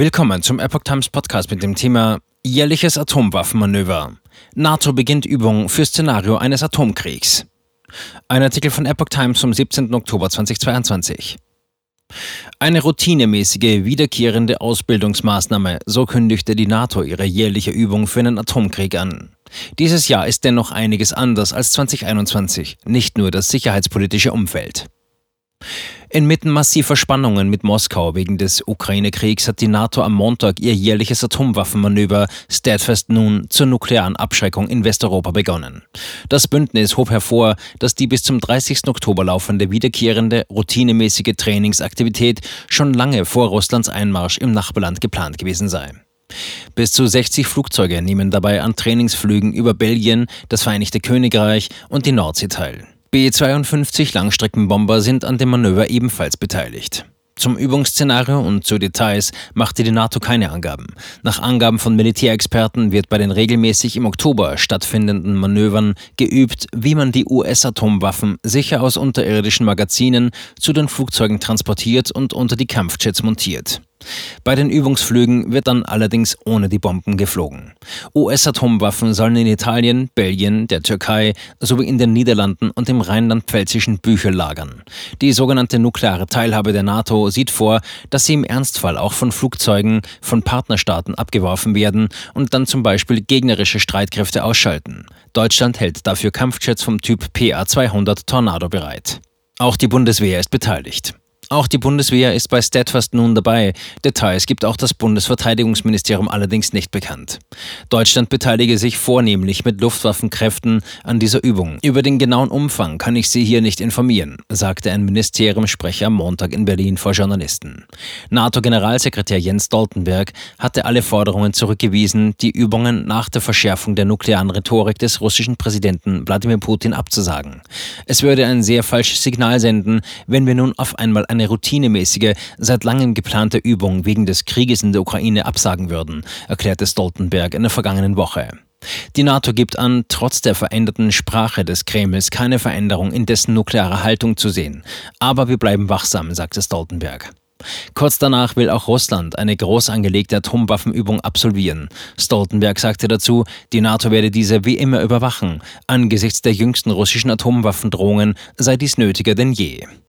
Willkommen zum Epoch Times Podcast mit dem Thema Jährliches Atomwaffenmanöver. NATO beginnt Übung für Szenario eines Atomkriegs. Ein Artikel von Epoch Times vom 17. Oktober 2022. Eine routinemäßige, wiederkehrende Ausbildungsmaßnahme, so kündigte die NATO ihre jährliche Übung für einen Atomkrieg an. Dieses Jahr ist dennoch einiges anders als 2021, nicht nur das sicherheitspolitische Umfeld. Inmitten massiver Spannungen mit Moskau wegen des Ukraine-Kriegs hat die NATO am Montag ihr jährliches Atomwaffenmanöver Steadfast nun zur nuklearen Abschreckung in Westeuropa begonnen. Das Bündnis hob hervor, dass die bis zum 30. Oktober laufende wiederkehrende, routinemäßige Trainingsaktivität schon lange vor Russlands Einmarsch im Nachbarland geplant gewesen sei. Bis zu 60 Flugzeuge nehmen dabei an Trainingsflügen über Belgien, das Vereinigte Königreich und die Nordsee teil. B-52 Langstreckenbomber sind an dem Manöver ebenfalls beteiligt. Zum Übungsszenario und zu Details machte die NATO keine Angaben. Nach Angaben von Militärexperten wird bei den regelmäßig im Oktober stattfindenden Manövern geübt, wie man die US-Atomwaffen sicher aus unterirdischen Magazinen zu den Flugzeugen transportiert und unter die Kampfjets montiert. Bei den Übungsflügen wird dann allerdings ohne die Bomben geflogen. US-Atomwaffen sollen in Italien, Belgien, der Türkei sowie in den Niederlanden und im rheinland-pfälzischen Büchel lagern. Die sogenannte nukleare Teilhabe der NATO sieht vor, dass sie im Ernstfall auch von Flugzeugen von Partnerstaaten abgeworfen werden und dann zum Beispiel gegnerische Streitkräfte ausschalten. Deutschland hält dafür Kampfjets vom Typ PA-200 Tornado bereit. Auch die Bundeswehr ist beteiligt. Auch die Bundeswehr ist bei Steadfast nun dabei. Details gibt auch das Bundesverteidigungsministerium allerdings nicht bekannt. Deutschland beteilige sich vornehmlich mit Luftwaffenkräften an dieser Übung. Über den genauen Umfang kann ich Sie hier nicht informieren, sagte ein Ministeriumssprecher am Montag in Berlin vor Journalisten. NATO-Generalsekretär Jens Stoltenberg hatte alle Forderungen zurückgewiesen, die Übungen nach der Verschärfung der nuklearen Rhetorik des russischen Präsidenten Wladimir Putin abzusagen. Es würde ein sehr falsches Signal senden, wenn wir nun auf einmal eine eine routinemäßige, seit langem geplante Übung wegen des Krieges in der Ukraine absagen würden, erklärte Stoltenberg in der vergangenen Woche. Die NATO gibt an, trotz der veränderten Sprache des Kremls keine Veränderung in dessen nuklearer Haltung zu sehen. Aber wir bleiben wachsam, sagte Stoltenberg. Kurz danach will auch Russland eine groß angelegte Atomwaffenübung absolvieren. Stoltenberg sagte dazu, die NATO werde diese wie immer überwachen. Angesichts der jüngsten russischen Atomwaffendrohungen sei dies nötiger denn je.